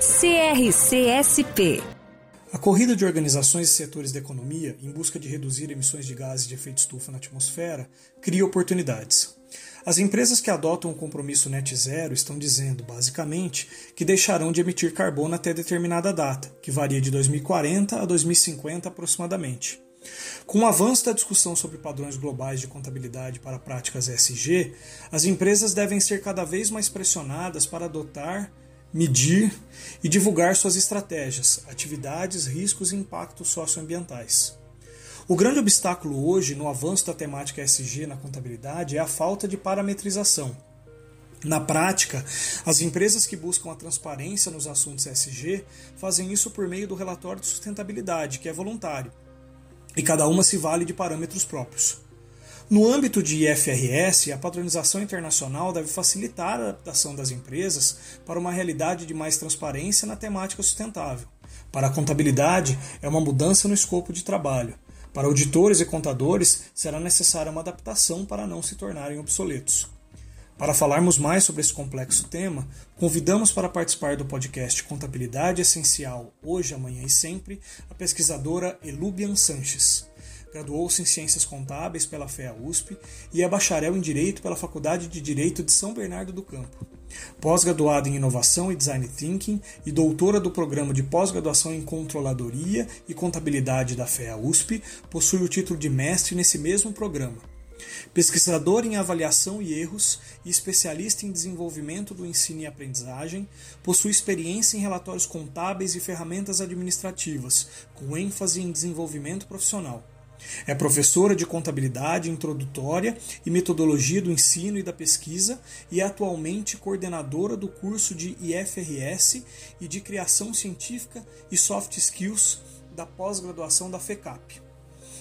CRCSP. A corrida de organizações e setores da economia em busca de reduzir emissões de gases de efeito estufa na atmosfera cria oportunidades. As empresas que adotam o compromisso net zero estão dizendo, basicamente, que deixarão de emitir carbono até determinada data, que varia de 2040 a 2050 aproximadamente. Com o avanço da discussão sobre padrões globais de contabilidade para práticas ESG, as empresas devem ser cada vez mais pressionadas para adotar medir e divulgar suas estratégias, atividades, riscos e impactos socioambientais. O grande obstáculo hoje no avanço da temática ESG na contabilidade é a falta de parametrização. Na prática, as empresas que buscam a transparência nos assuntos ESG fazem isso por meio do relatório de sustentabilidade, que é voluntário, e cada uma se vale de parâmetros próprios. No âmbito de IFRS, a padronização internacional deve facilitar a adaptação das empresas para uma realidade de mais transparência na temática sustentável. Para a contabilidade, é uma mudança no escopo de trabalho. Para auditores e contadores, será necessária uma adaptação para não se tornarem obsoletos. Para falarmos mais sobre esse complexo tema, convidamos para participar do podcast Contabilidade Essencial Hoje, Amanhã e Sempre a pesquisadora Elubian Sanches. Graduou-se em Ciências Contábeis pela FEA USP e é bacharel em Direito pela Faculdade de Direito de São Bernardo do Campo. Pós-graduada em Inovação e Design Thinking e doutora do Programa de Pós-Graduação em Controladoria e Contabilidade da FEA USP, possui o título de mestre nesse mesmo programa. Pesquisador em avaliação e erros e especialista em desenvolvimento do ensino e aprendizagem, possui experiência em relatórios contábeis e ferramentas administrativas, com ênfase em desenvolvimento profissional. É professora de contabilidade introdutória e metodologia do ensino e da pesquisa e é atualmente coordenadora do curso de IFRS e de criação científica e soft skills da pós-graduação da FECAP.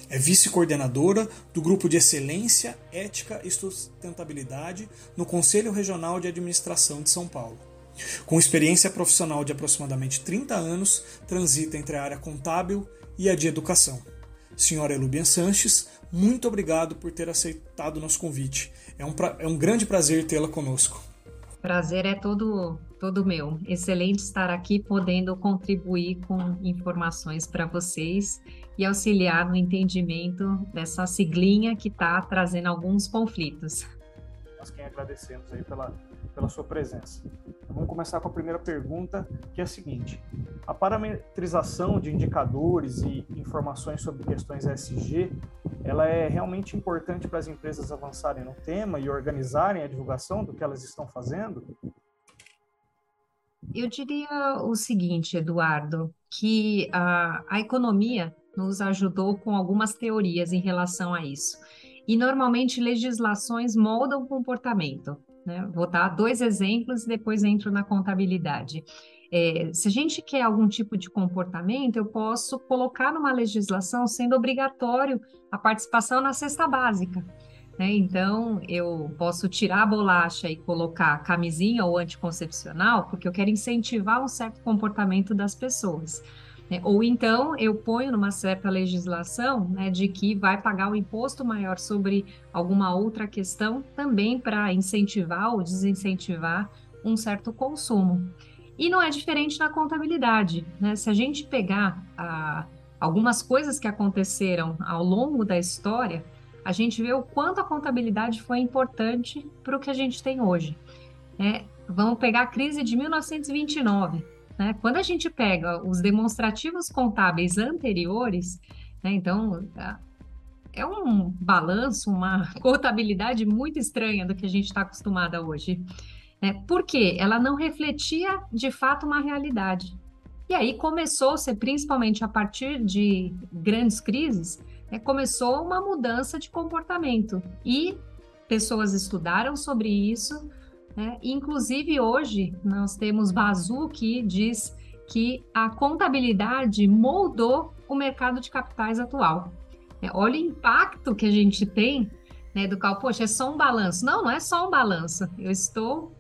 É vice-coordenadora do Grupo de Excelência, Ética e Sustentabilidade no Conselho Regional de Administração de São Paulo. Com experiência profissional de aproximadamente 30 anos, transita entre a área contábil e a de educação. Senhora Elubian Sanches, muito obrigado por ter aceitado o nosso convite. É um, pra... é um grande prazer tê-la conosco. Prazer é todo, todo meu. Excelente estar aqui podendo contribuir com informações para vocês e auxiliar no entendimento dessa siglinha que está trazendo alguns conflitos. Nós quem agradecemos aí pela pela sua presença. Vamos começar com a primeira pergunta, que é a seguinte: a parametrização de indicadores e informações sobre questões ESG, ela é realmente importante para as empresas avançarem no tema e organizarem a divulgação do que elas estão fazendo? Eu diria o seguinte, Eduardo, que a, a economia nos ajudou com algumas teorias em relação a isso. E normalmente legislações moldam o comportamento. Né? Vou dar dois exemplos e depois entro na contabilidade. É, se a gente quer algum tipo de comportamento, eu posso colocar numa legislação sendo obrigatório a participação na cesta básica. Né? Então, eu posso tirar a bolacha e colocar camisinha ou anticoncepcional, porque eu quero incentivar um certo comportamento das pessoas. Né? Ou então eu ponho numa certa legislação né, de que vai pagar um imposto maior sobre alguma outra questão também para incentivar ou desincentivar um certo consumo. E não é diferente na contabilidade. Né? Se a gente pegar ah, algumas coisas que aconteceram ao longo da história, a gente vê o quanto a contabilidade foi importante para o que a gente tem hoje. É, vamos pegar a crise de 1929 né? Quando a gente pega os demonstrativos contábeis anteriores, né, então é um balanço, uma contabilidade muito estranha do que a gente está acostumada hoje. Né? Porque ela não refletia de fato uma realidade. E aí começou-se, principalmente a partir de grandes crises, né, começou uma mudança de comportamento. E pessoas estudaram sobre isso, Né? Inclusive, hoje, nós temos Bazu que diz que a contabilidade moldou o mercado de capitais atual. É, olha o impacto que a gente tem né, do qual, poxa, é só um balanço. Não, não é só um balanço. Eu estou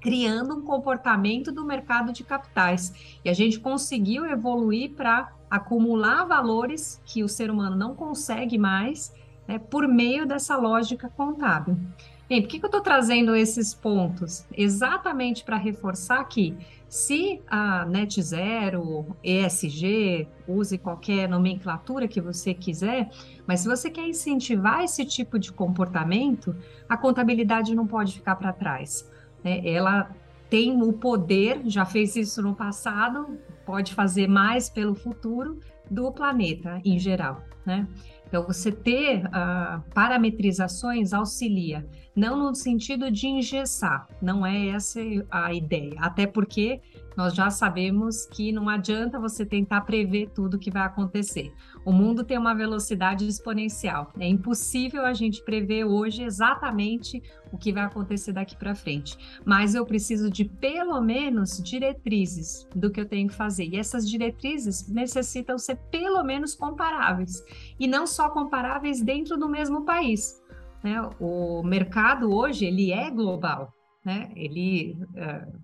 criando um comportamento do mercado de capitais. E a gente conseguiu evoluir para acumular valores que o ser humano não consegue mais né, por meio dessa lógica contábil. Bem, por que, que eu estou trazendo esses pontos? Exatamente para reforçar que se a Net Zero, ESG, use qualquer nomenclatura que você quiser, mas se você quer incentivar esse tipo de comportamento, a contabilidade não pode ficar para trás. Né? Ela tem o poder, já fez isso no passado, pode fazer mais pelo futuro do planeta em geral. Né? Então, você ter uh, parametrizações auxilia, não no sentido de engessar, não é essa a ideia, até porque nós já sabemos que não adianta você tentar prever tudo o que vai acontecer. O mundo tem uma velocidade exponencial. É impossível a gente prever hoje exatamente o que vai acontecer daqui para frente. Mas eu preciso de pelo menos diretrizes do que eu tenho que fazer. E essas diretrizes necessitam ser pelo menos comparáveis. E não só comparáveis dentro do mesmo país. Né? O mercado hoje ele é global né? Ele,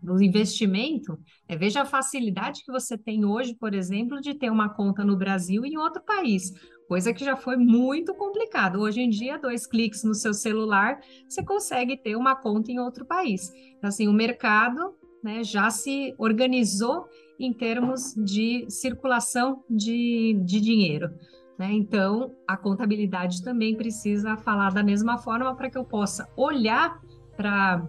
uh, investimento, é, veja a facilidade que você tem hoje, por exemplo, de ter uma conta no Brasil e em outro país, coisa que já foi muito complicado. Hoje em dia, dois cliques no seu celular, você consegue ter uma conta em outro país. Então, assim, o mercado né, já se organizou em termos de circulação de, de dinheiro. Né? Então, a contabilidade também precisa falar da mesma forma para que eu possa olhar para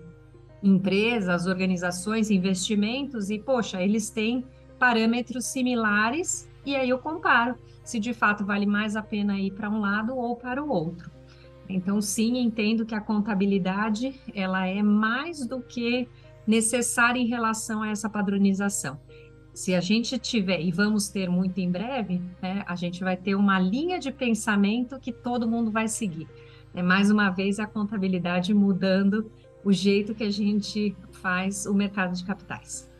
empresas, organizações, investimentos e, poxa, eles têm parâmetros similares e aí eu comparo se de fato vale mais a pena ir para um lado ou para o outro. Então, sim, entendo que a contabilidade ela é mais do que necessária em relação a essa padronização. Se a gente tiver, e vamos ter muito em breve, né, a gente vai ter uma linha de pensamento que todo mundo vai seguir. É mais uma vez a contabilidade mudando o jeito que a gente faz o mercado de capitais.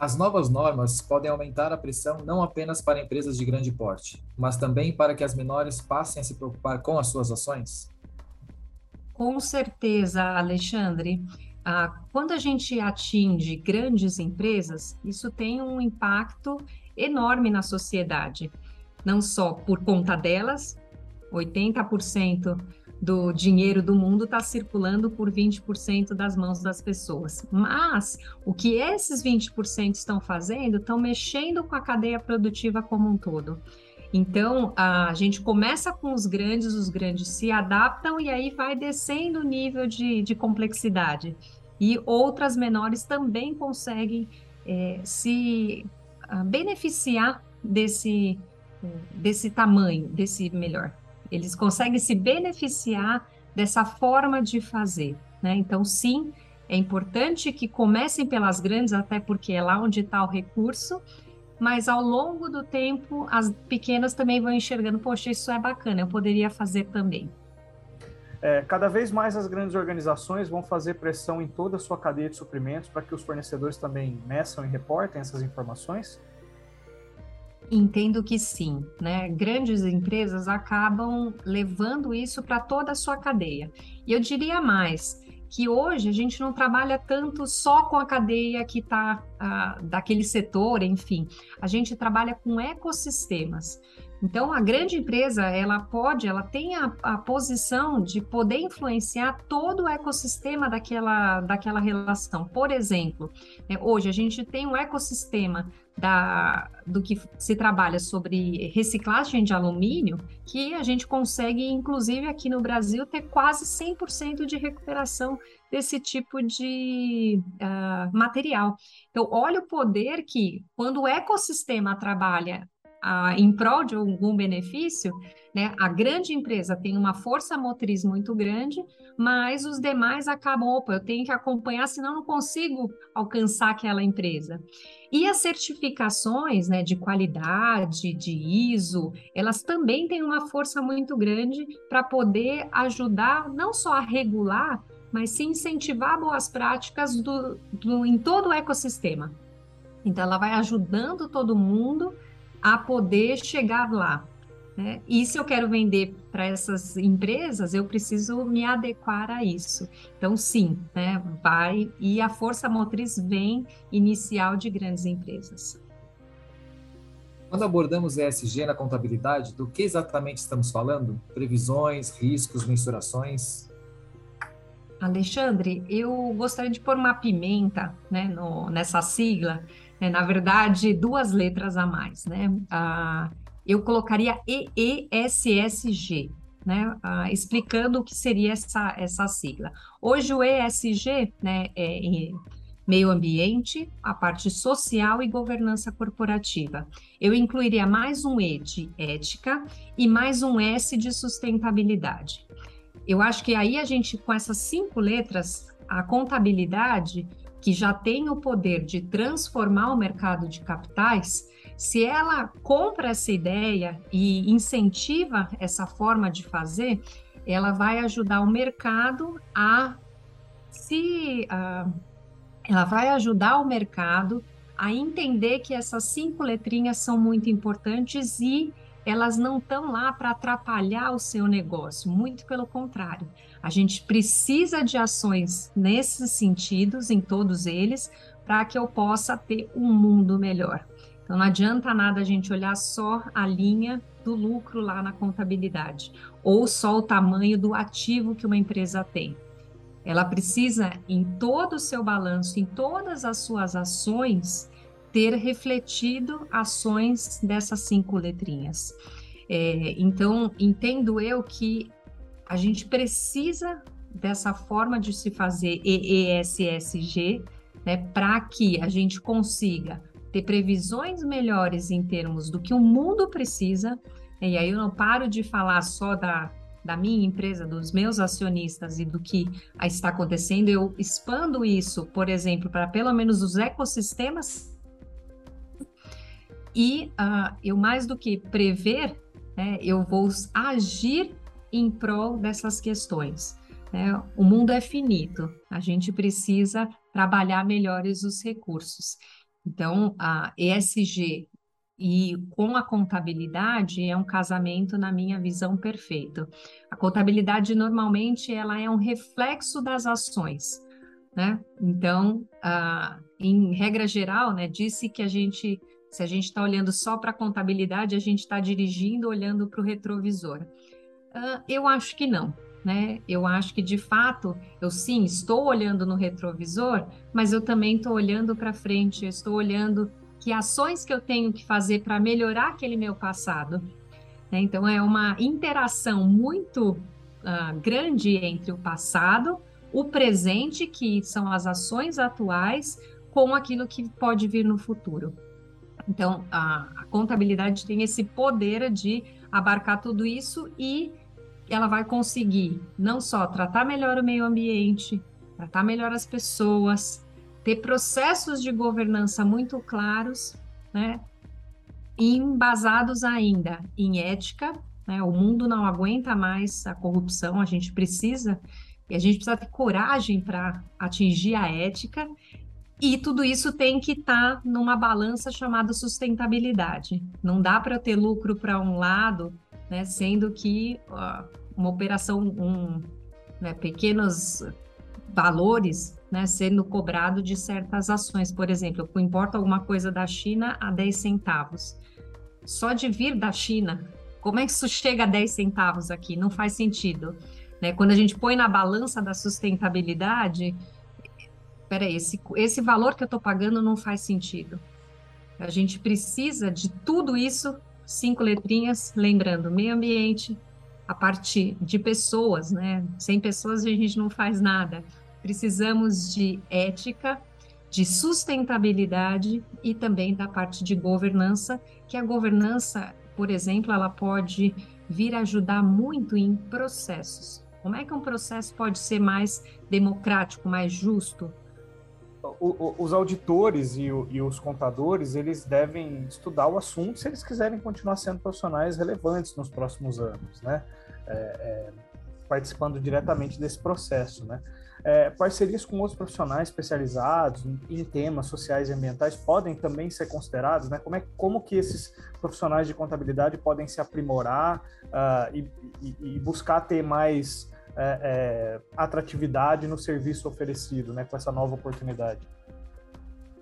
As novas normas podem aumentar a pressão não apenas para empresas de grande porte, mas também para que as menores passem a se preocupar com as suas ações? Com certeza, Alexandre. Ah, quando a gente atinge grandes empresas, isso tem um impacto enorme na sociedade, não só por conta delas, 80% do dinheiro do mundo está circulando por 20% das mãos das pessoas. Mas o que esses 20% estão fazendo, estão mexendo com a cadeia produtiva como um todo. Então, a gente começa com os grandes, os grandes se adaptam e aí vai descendo o nível de, de complexidade. E outras menores também conseguem é, se uh, beneficiar desse, desse tamanho, desse melhor, eles conseguem se beneficiar dessa forma de fazer. Né? Então, sim, é importante que comecem pelas grandes, até porque é lá onde está o recurso, mas ao longo do tempo, as pequenas também vão enxergando: poxa, isso é bacana, eu poderia fazer também. É, cada vez mais as grandes organizações vão fazer pressão em toda a sua cadeia de suprimentos para que os fornecedores também meçam e reportem essas informações? Entendo que sim, né? Grandes empresas acabam levando isso para toda a sua cadeia. E eu diria mais, que hoje a gente não trabalha tanto só com a cadeia que está ah, daquele setor, enfim, a gente trabalha com ecossistemas. Então, a grande empresa, ela pode, ela tem a, a, posição de poder influenciar todo o ecossistema daquela, daquela relação. Por exemplo, né, hoje a gente tem um ecossistema da, do que se trabalha sobre reciclagem de alumínio, que a gente consegue, inclusive aqui no Brasil, ter quase 100% de recuperação desse tipo de uh, material. Então, olha o poder que, quando o ecossistema trabalha em prol de algum benefício, né, a grande empresa tem uma força motriz muito grande, mas os demais acabam, opa, eu tenho que acompanhar, senão não consigo alcançar aquela empresa. E as certificações né, de qualidade, de ISO, elas também têm uma força muito grande para poder ajudar não só a regular, mas sim incentivar boas práticas do, do, em todo o ecossistema. Então, ela vai ajudando todo mundo a poder chegar lá. Né? E se eu quero vender para essas empresas, eu preciso me adequar a isso. Então, sim, né? vai e a força motriz vem inicial de grandes empresas. Quando abordamos ESG na contabilidade, do que exatamente estamos falando? Previsões, riscos, mensurações? Alexandre, eu gostaria de pôr uma pimenta né, no, nessa sigla, né, na verdade, duas letras a mais. Né? Ah, eu colocaria EESSG, né, ah, explicando o que seria essa, essa sigla. Hoje, o ESG né, é meio ambiente, a parte social e governança corporativa. Eu incluiria mais um E de ética e mais um S de sustentabilidade. Eu acho que aí a gente, com essas cinco letras, a contabilidade, que já tem o poder de transformar o mercado de capitais, se ela compra essa ideia e incentiva essa forma de fazer, ela vai ajudar o mercado a se. Uh, ela vai ajudar o mercado a entender que essas cinco letrinhas são muito importantes e elas não estão lá para atrapalhar o seu negócio, muito pelo contrário. A gente precisa de ações nesses sentidos, em todos eles, para que eu possa ter um mundo melhor. Então não adianta nada a gente olhar só a linha do lucro lá na contabilidade, ou só o tamanho do ativo que uma empresa tem. Ela precisa, em todo o seu balanço, em todas as suas ações, ter refletido ações dessas cinco letrinhas. É, então, entendo eu que a gente precisa dessa forma de se fazer EESSG, né, para que a gente consiga ter previsões melhores em termos do que o mundo precisa. E aí eu não paro de falar só da da minha empresa, dos meus acionistas e do que está acontecendo, eu expando isso, por exemplo, para pelo menos os ecossistemas. E uh, eu, mais do que prever, né, eu vou agir em prol dessas questões. Né? O mundo é finito, a gente precisa trabalhar melhores os recursos. Então, a ESG e com a contabilidade é um casamento na minha visão perfeito. A contabilidade normalmente ela é um reflexo das ações, né? Então, ah, em regra geral, né, disse que a gente, se a gente está olhando só para a contabilidade, a gente está dirigindo olhando para o retrovisor. Ah, eu acho que não. Né? Eu acho que de fato, eu sim estou olhando no retrovisor, mas eu também estou olhando para frente, eu estou olhando que ações que eu tenho que fazer para melhorar aquele meu passado. Né? Então, é uma interação muito uh, grande entre o passado, o presente, que são as ações atuais, com aquilo que pode vir no futuro. Então, a, a contabilidade tem esse poder de abarcar tudo isso e ela vai conseguir não só tratar melhor o meio ambiente, tratar melhor as pessoas, ter processos de governança muito claros, né, embasados ainda em ética. Né, o mundo não aguenta mais a corrupção, a gente precisa, e a gente precisa ter coragem para atingir a ética, e tudo isso tem que estar tá numa balança chamada sustentabilidade. Não dá para ter lucro para um lado, né, sendo que uh, uma operação, um, né, pequenos valores né, sendo cobrado de certas ações. Por exemplo, eu importo alguma coisa da China a 10 centavos. Só de vir da China, como é que isso chega a 10 centavos aqui? Não faz sentido. Né? Quando a gente põe na balança da sustentabilidade, peraí, esse, esse valor que eu estou pagando não faz sentido. A gente precisa de tudo isso, cinco letrinhas, lembrando, meio ambiente, a parte de pessoas, né? Sem pessoas a gente não faz nada precisamos de ética, de sustentabilidade e também da parte de governança, que a governança, por exemplo, ela pode vir ajudar muito em processos. Como é que um processo pode ser mais democrático, mais justo? Os auditores e, e, os contadores eles devem estudar o assunto se eles quiserem continuar sendo profissionais relevantes nos próximos anos, né? É, é, participando diretamente desse processo, né? é, parcerias com outros profissionais especializados em, em, temas sociais e ambientais podem também ser considerados, né? Como, é, como que esses profissionais de contabilidade podem se aprimorar uh, e, e, e, buscar ter mais é, é, atratividade no serviço oferecido, né? Com essa nova oportunidade.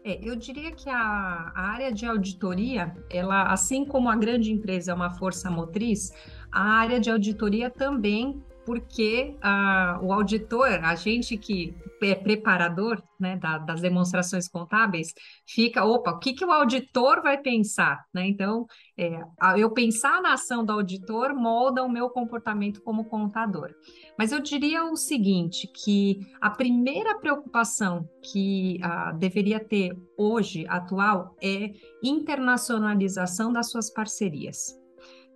É, eu diria que a, a, área de auditoria, ela, assim como a grande empresa é uma força motriz, a área de auditoria também porque ah, o auditor, a gente que é preparador né, da, das demonstrações contábeis, fica, opa, o que, que o auditor vai pensar? Né? Então, é, eu pensar na ação do auditor molda o meu comportamento como contador. Mas eu diria o seguinte, que a primeira preocupação que ah, deveria ter hoje, atual, é internacionalização das suas parcerias.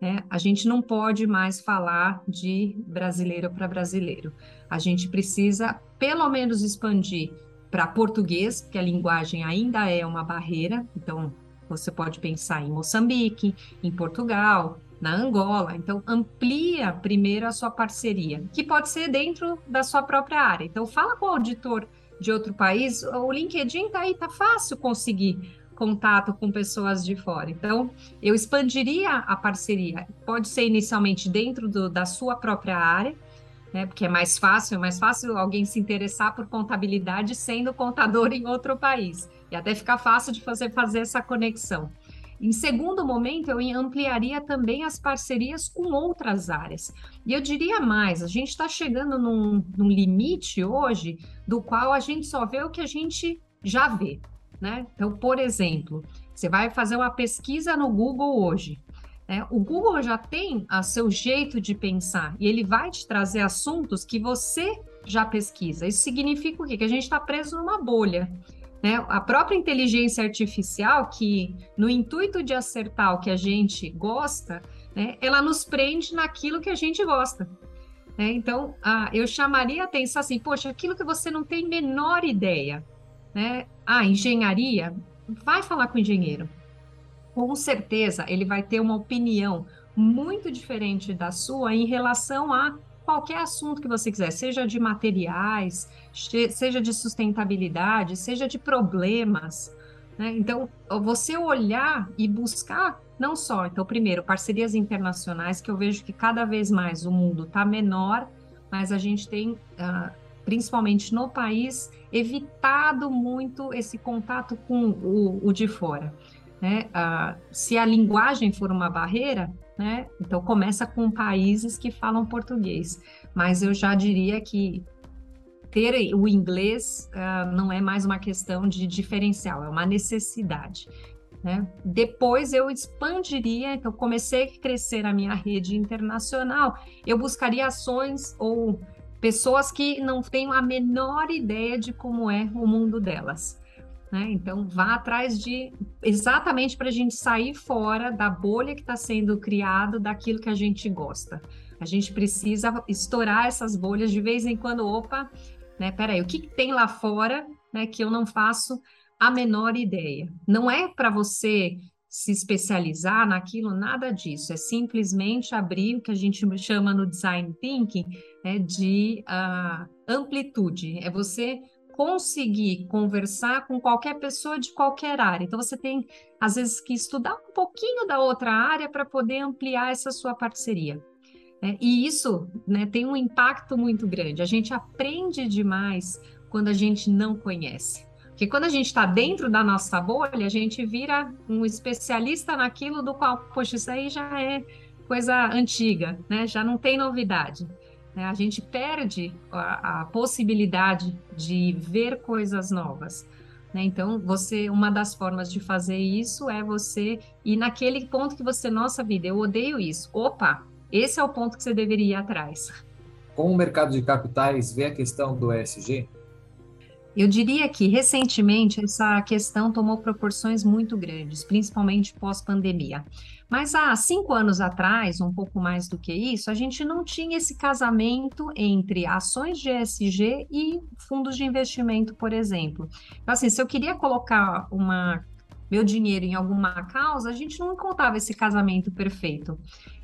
Né? A gente não pode mais falar de brasileiro para brasileiro. A gente precisa, pelo menos, expandir para português, que a linguagem ainda é uma barreira. Então, você pode pensar em Moçambique, em Portugal, na Angola. Então, amplia primeiro a sua parceria, que pode ser dentro da sua própria área. Então, fala com o auditor de outro país. O LinkedIn está aí, tá fácil conseguir contato com pessoas de fora. Então, eu expandiria a parceria. Pode ser inicialmente dentro do, da sua própria área, né? Porque é mais fácil, é mais fácil alguém se interessar por contabilidade sendo contador em outro país. E até fica fácil de fazer, fazer essa conexão. Em segundo momento, eu ampliaria também as parcerias com outras áreas. E eu diria mais: a gente está chegando num, num limite hoje do qual a gente só vê o que a gente já vê. Né? Então, por exemplo, você vai fazer uma pesquisa no Google hoje. Né? O Google já tem o seu jeito de pensar e ele vai te trazer assuntos que você já pesquisa. Isso significa o quê? Que a gente está preso numa bolha. Né? A própria inteligência artificial, que no intuito de acertar o que a gente gosta, né, ela nos prende naquilo que a gente gosta. Né? Então, ah, eu chamaria a atenção assim, poxa, aquilo que você não tem menor ideia, né? Ah, engenharia, vai falar com o engenheiro. Com certeza ele vai ter uma opinião muito diferente da sua em relação a qualquer assunto que você quiser, seja de materiais, seja de sustentabilidade, seja de problemas. Né? Então, você olhar e buscar, não só, então, primeiro, parcerias internacionais, que eu vejo que cada vez mais o mundo está menor, mas a gente tem uh, principalmente no país, evitado muito esse contato com o, o de fora. Né? Ah, se a linguagem for uma barreira, né? então começa com países que falam português. Mas eu já diria que ter o inglês uh, não é mais uma questão de diferencial, é uma necessidade. Né? Depois eu expandiria, então comecei a crescer a minha rede internacional, eu buscaria ações ou pessoas que não têm a menor ideia de como é o mundo delas. Né? Então, vá atrás de exatamente para a gente sair fora da bolha que está sendo criado daquilo que a gente gosta. A gente precisa estourar essas bolhas de vez em quando. Opa, né? Peraí, o que, que tem lá fora né, que eu não faço a menor ideia? Não é para você se especializar naquilo, nada disso. É simplesmente abrir o que a gente chama no design thinking né, de uh, amplitude. É você conseguir conversar com qualquer pessoa de qualquer área. Então, você tem, às vezes, que estudar um pouquinho da outra área para poder ampliar essa sua parceria. Né? E isso né, tem um impacto muito grande. A gente aprende demais quando a gente não conhece. Porque quando a gente está dentro da nossa bolha, a gente vira um especialista naquilo do qual, poxa, isso aí já é coisa antiga, né? Já não tem novidade. Né? A gente perde a, a possibilidade de ver coisas novas. Né? Então, você, uma das formas de fazer isso é você ir naquele ponto que você, nossa vida, eu odeio isso. Opa, esse é o ponto que você deveria ir atrás. Como o mercado de capitais vê a questão do ESG? Eu diria que recentemente essa questão tomou proporções muito grandes, principalmente pós-pandemia. Mas há cinco anos atrás, um pouco mais do que isso, a gente não tinha esse casamento entre ações de ESG e fundos de investimento, por exemplo. Então, assim, se eu queria colocar uma, meu dinheiro em alguma causa, a gente não encontrava esse casamento perfeito.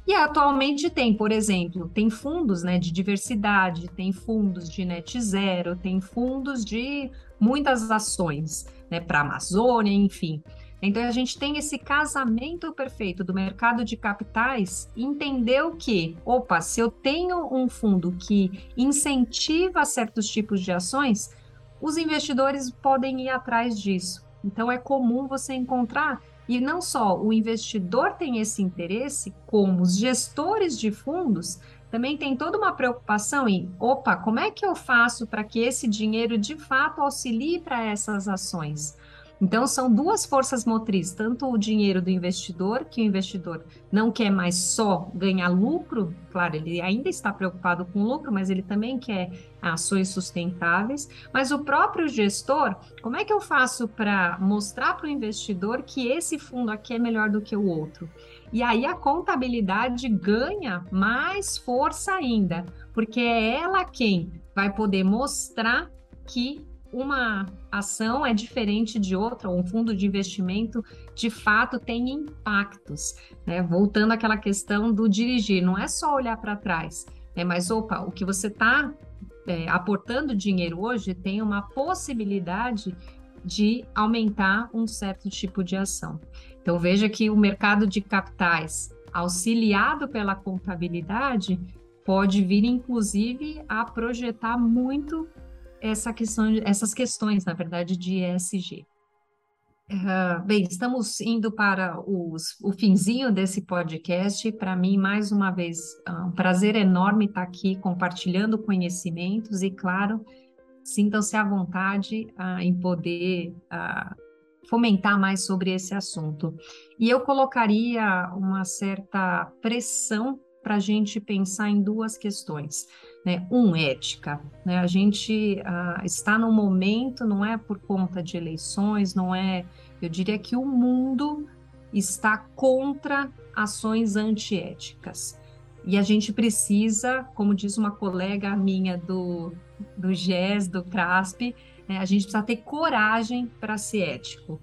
E atualmente tem, por exemplo, tem fundos né, de diversidade, tem fundos de net zero, tem fundos de muitas ações né, para a Amazônia, enfim. Então a gente tem esse casamento perfeito do mercado de capitais, entendeu que, opa, se eu tenho um fundo que incentiva certos tipos de ações, os investidores podem ir atrás disso. Então é comum você encontrar e não só o investidor tem esse interesse, como os gestores de fundos também tem toda uma preocupação em, opa, como é que eu faço para que esse dinheiro de fato auxilie para essas ações? Então, são duas forças motrizes, tanto o dinheiro do investidor, que o investidor não quer mais só ganhar lucro, claro, ele ainda está preocupado com lucro, mas ele também quer ações sustentáveis, mas o próprio gestor, como é que eu faço para mostrar para o investidor que esse fundo aqui é melhor do que o outro? E aí a contabilidade ganha mais força ainda, porque é ela quem vai poder mostrar que uma ação é diferente de outra, ou um fundo de investimento de fato tem impactos. Né? Voltando àquela questão do dirigir, não é só olhar para trás, né? mas opa, o que você está é, aportando dinheiro hoje tem uma possibilidade de aumentar um certo tipo de ação. Então veja que o mercado de capitais, auxiliado pela contabilidade, pode vir inclusive a projetar muito essa questão, essas questões, na verdade, de ESG. Uh, ah, bem, estamos indo para os, o finzinho desse podcast. Para mim, mais uma vez, uh, um prazer enorme estar aqui compartilhando conhecimentos e, claro, sintam-se à vontade uh, em poder fomentar mais sobre esse assunto. E eu colocaria uma certa pressão para a gente pensar em duas questões. Né? Um, ética. Né? A gente uh, está no momento, não é por conta de eleições, não é. Eu diria que o mundo está contra ações antiéticas. E a gente precisa, como diz uma colega minha do, do GES, do CRASP, né? a gente precisa ter coragem para ser ético.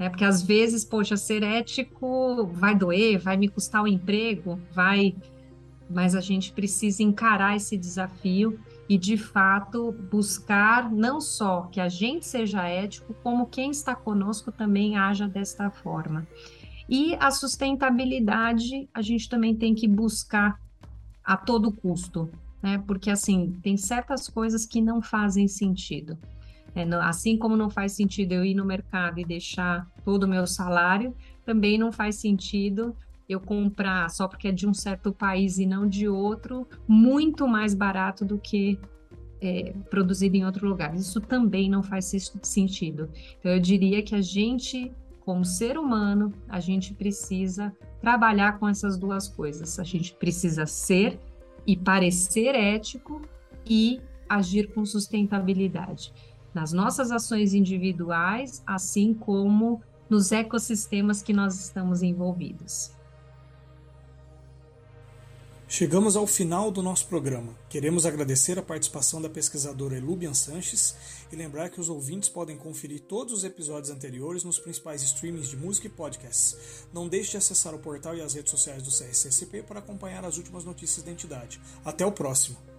Né? Porque às vezes, poxa, ser ético vai doer, vai me custar o emprego, vai mas a gente precisa encarar esse desafio e, de fato, buscar não só que a gente seja ético, como quem está conosco também haja desta forma. E a sustentabilidade a gente também tem que buscar a todo custo, né? Porque assim tem certas coisas que não fazem sentido. É, assim como não faz sentido eu ir no mercado e deixar todo o meu salário, também não faz sentido eu comprar só porque é de um certo país e não de outro, muito mais barato do que é, produzido em outro lugar. Isso também não faz sentido. Então, eu diria que a gente, como ser humano, a gente precisa trabalhar com essas duas coisas. A gente precisa ser e parecer ético e agir com sustentabilidade nas nossas ações individuais, assim como nos ecossistemas que nós estamos envolvidos. Chegamos ao final do nosso programa. Queremos agradecer a participação da pesquisadora Elubian Sanches e lembrar que os ouvintes podem conferir todos os episódios anteriores nos principais streamings de música e podcasts. Não deixe de acessar o portal e as redes sociais do CRCSP para acompanhar as últimas notícias da entidade. Até o próximo!